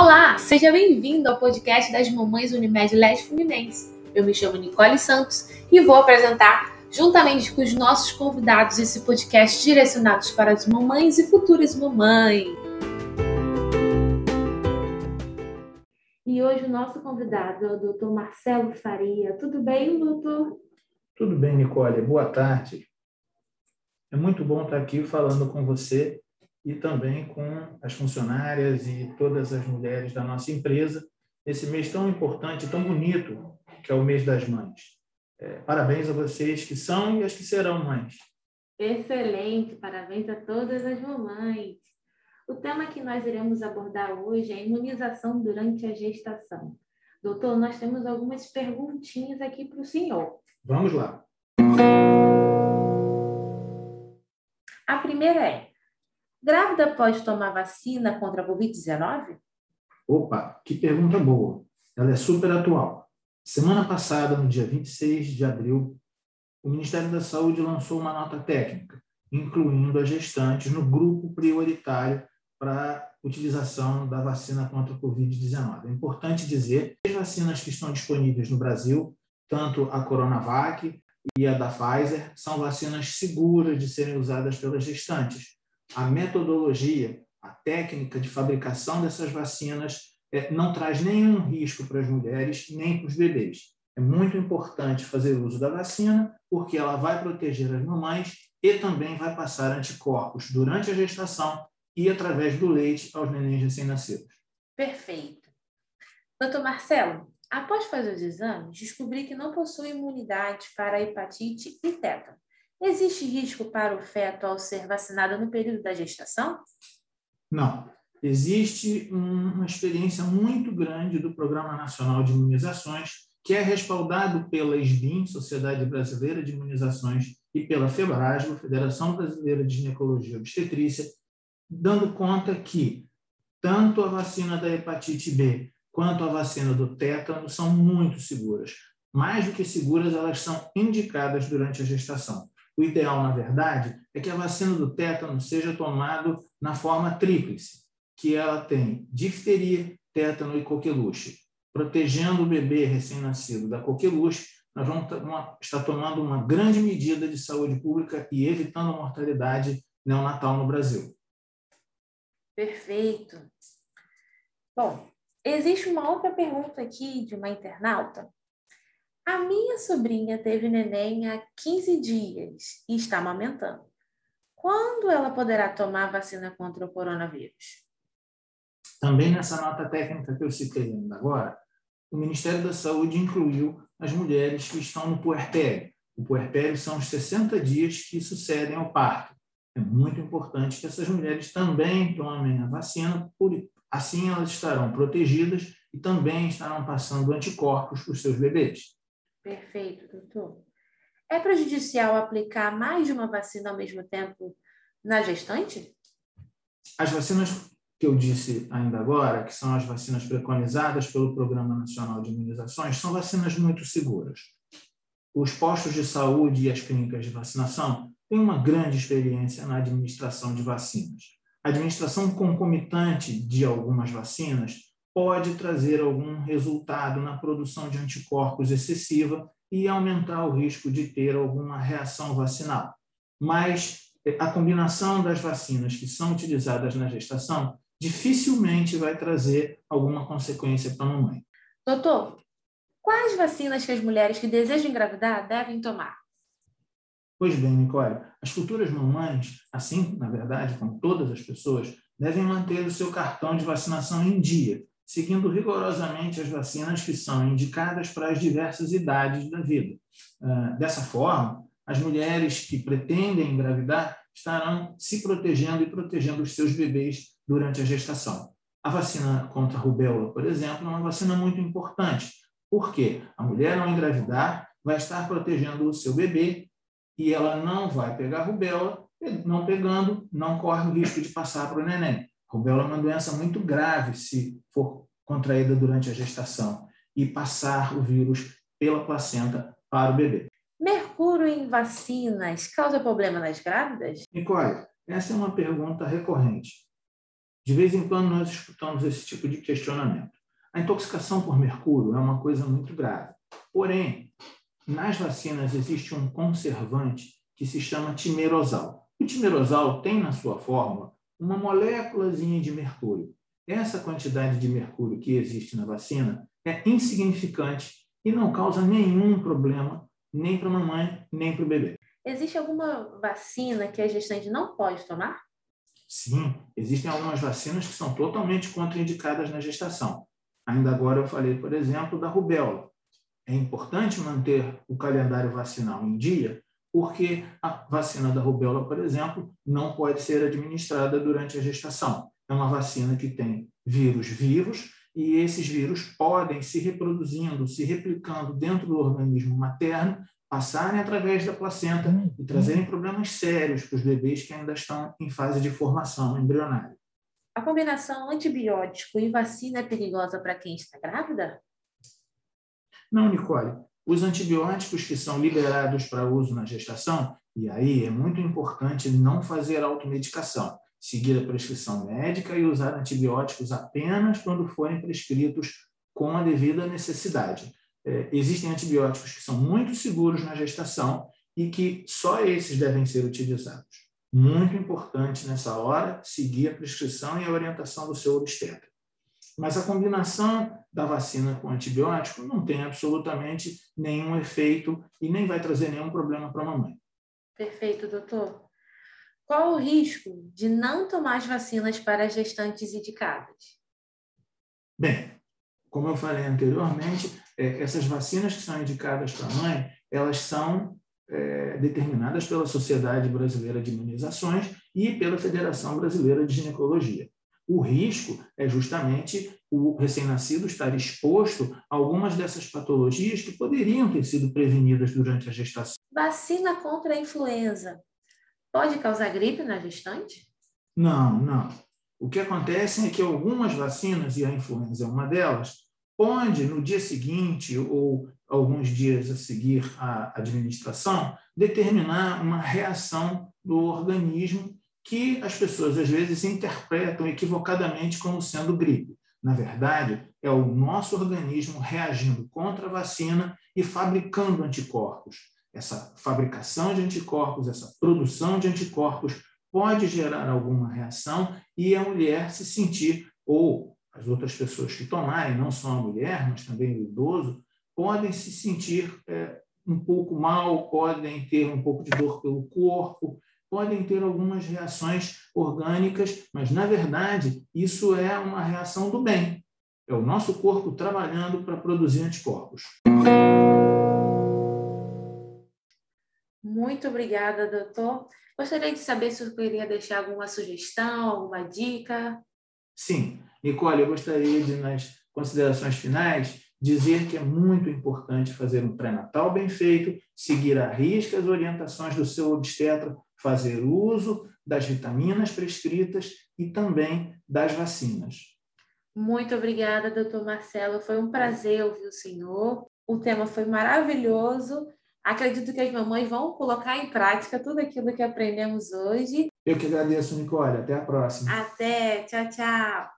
Olá, seja bem-vindo ao podcast das Mamães Unimed Leste Fluminense. Eu me chamo Nicole Santos e vou apresentar, juntamente com os nossos convidados, esse podcast direcionado para as mamães e futuras mamães. E hoje o nosso convidado é o Dr. Marcelo Faria. Tudo bem, doutor? Tudo bem, Nicole. Boa tarde. É muito bom estar aqui falando com você e também com as funcionárias e todas as mulheres da nossa empresa nesse mês tão importante, tão bonito, que é o mês das mães. É, parabéns a vocês que são e as que serão mães. Excelente, parabéns a todas as mamães. O tema que nós iremos abordar hoje é imunização durante a gestação. Doutor, nós temos algumas perguntinhas aqui para o senhor. Vamos lá. A primeira é: Grávida pode tomar vacina contra a Covid-19? Opa, que pergunta boa. Ela é super atual. Semana passada, no dia 26 de abril, o Ministério da Saúde lançou uma nota técnica, incluindo as gestantes no grupo prioritário para utilização da vacina contra a Covid-19. É importante dizer que as vacinas que estão disponíveis no Brasil, tanto a Coronavac e a da Pfizer, são vacinas seguras de serem usadas pelas gestantes a metodologia, a técnica de fabricação dessas vacinas é, não traz nenhum risco para as mulheres nem para os bebês. É muito importante fazer uso da vacina, porque ela vai proteger as mamães e também vai passar anticorpos durante a gestação e através do leite aos nenéns recém-nascidos. Perfeito. Doutor Marcelo, após fazer os exames, descobri que não possui imunidade para hepatite e tétano. Existe risco para o feto ao ser vacinado no período da gestação? Não. Existe uma experiência muito grande do Programa Nacional de Imunizações, que é respaldado pela SBIM, Sociedade Brasileira de Imunizações, e pela FEBRASGO, Federação Brasileira de Ginecologia e Obstetrícia, dando conta que tanto a vacina da hepatite B quanto a vacina do tétano são muito seguras. Mais do que seguras, elas são indicadas durante a gestação. O ideal, na verdade, é que a vacina do tétano seja tomada na forma tríplice, que ela tem difteria, tétano e coqueluche. Protegendo o bebê recém-nascido da coqueluche, nós vamos estar tomando uma grande medida de saúde pública e evitando a mortalidade neonatal no Brasil. Perfeito. Bom, existe uma outra pergunta aqui de uma internauta a minha sobrinha teve neném há 15 dias e está amamentando. Quando ela poderá tomar a vacina contra o coronavírus? Também nessa nota técnica que eu citei ainda agora, o Ministério da Saúde incluiu as mulheres que estão no puerpério. O puerpério são os 60 dias que sucedem ao parto. É muito importante que essas mulheres também tomem a vacina, assim elas estarão protegidas e também estarão passando anticorpos para os seus bebês. Perfeito, doutor. É prejudicial aplicar mais de uma vacina ao mesmo tempo na gestante? As vacinas que eu disse ainda agora, que são as vacinas preconizadas pelo Programa Nacional de Imunizações, são vacinas muito seguras. Os postos de saúde e as clínicas de vacinação têm uma grande experiência na administração de vacinas. A administração concomitante de algumas vacinas pode trazer algum resultado na produção de anticorpos excessiva e aumentar o risco de ter alguma reação vacinal. Mas eh, a combinação das vacinas que são utilizadas na gestação dificilmente vai trazer alguma consequência para a mamãe. Doutor, quais vacinas que as mulheres que desejam engravidar devem tomar? Pois bem, Nicole, as futuras mamães, assim, na verdade, como todas as pessoas, devem manter o seu cartão de vacinação em dia, seguindo rigorosamente as vacinas que são indicadas para as diversas idades da vida. Ah, dessa forma, as mulheres que pretendem engravidar estarão se protegendo e protegendo os seus bebês durante a gestação. A vacina contra a rubéola, por exemplo, é uma vacina muito importante, porque a mulher, ao engravidar, vai estar protegendo o seu bebê e ela não vai pegar rubéola, não pegando, não corre o risco de passar para o neném. Rubéola é uma doença muito grave se for contraída durante a gestação e passar o vírus pela placenta para o bebê. Mercúrio em vacinas causa problema nas grávidas? Nicole, essa é uma pergunta recorrente. De vez em quando nós escutamos esse tipo de questionamento. A intoxicação por mercúrio é uma coisa muito grave. Porém, nas vacinas existe um conservante que se chama timerosal. O timerosal tem na sua fórmula uma moléculazinha de mercúrio. Essa quantidade de mercúrio que existe na vacina é insignificante e não causa nenhum problema nem para a mamãe, nem para o bebê. Existe alguma vacina que a gestante não pode tomar? Sim, existem algumas vacinas que são totalmente contraindicadas na gestação. Ainda agora eu falei, por exemplo, da rubéola. É importante manter o calendário vacinal em dia, porque a vacina da rubéola, por exemplo, não pode ser administrada durante a gestação. É uma vacina que tem vírus vivos e esses vírus podem se reproduzindo, se replicando dentro do organismo materno, passarem através da placenta e trazerem problemas sérios para os bebês que ainda estão em fase de formação embrionária. A combinação antibiótico e vacina é perigosa para quem está grávida? Não, Nicole. Os antibióticos que são liberados para uso na gestação, e aí é muito importante não fazer automedicação seguir a prescrição médica e usar antibióticos apenas quando forem prescritos com a devida necessidade. É, existem antibióticos que são muito seguros na gestação e que só esses devem ser utilizados. Muito importante nessa hora seguir a prescrição e a orientação do seu obstetra. Mas a combinação da vacina com antibiótico não tem absolutamente nenhum efeito e nem vai trazer nenhum problema para a mamãe. Perfeito, doutor. Qual o risco de não tomar as vacinas para gestantes indicadas? Bem, como eu falei anteriormente, é, essas vacinas que são indicadas para a mãe, elas são é, determinadas pela Sociedade Brasileira de Imunizações e pela Federação Brasileira de Ginecologia. O risco é justamente o recém-nascido estar exposto a algumas dessas patologias que poderiam ter sido prevenidas durante a gestação. Vacina contra a influenza Pode causar gripe na gestante? Não, não. O que acontece é que algumas vacinas, e a influenza é uma delas, pode, no dia seguinte ou alguns dias a seguir à administração, determinar uma reação do organismo que as pessoas às vezes interpretam equivocadamente como sendo gripe. Na verdade, é o nosso organismo reagindo contra a vacina e fabricando anticorpos essa fabricação de anticorpos, essa produção de anticorpos pode gerar alguma reação e a mulher se sentir, ou as outras pessoas que tomarem, não só a mulher, mas também o idoso, podem se sentir é, um pouco mal, podem ter um pouco de dor pelo corpo, podem ter algumas reações orgânicas, mas, na verdade, isso é uma reação do bem. É o nosso corpo trabalhando para produzir anticorpos. Muito obrigada, doutor. Gostaria de saber se eu queria deixar alguma sugestão, alguma dica. Sim, Nicole, eu gostaria de, nas considerações finais, dizer que é muito importante fazer um pré-natal bem feito, seguir a risca as orientações do seu obstetra, fazer uso das vitaminas prescritas e também das vacinas. Muito obrigada, doutor Marcelo. Foi um prazer ouvir o senhor. O tema foi maravilhoso Acredito que as mamães vão colocar em prática tudo aquilo que aprendemos hoje. Eu que agradeço, Nicole. Até a próxima. Até. Tchau, tchau.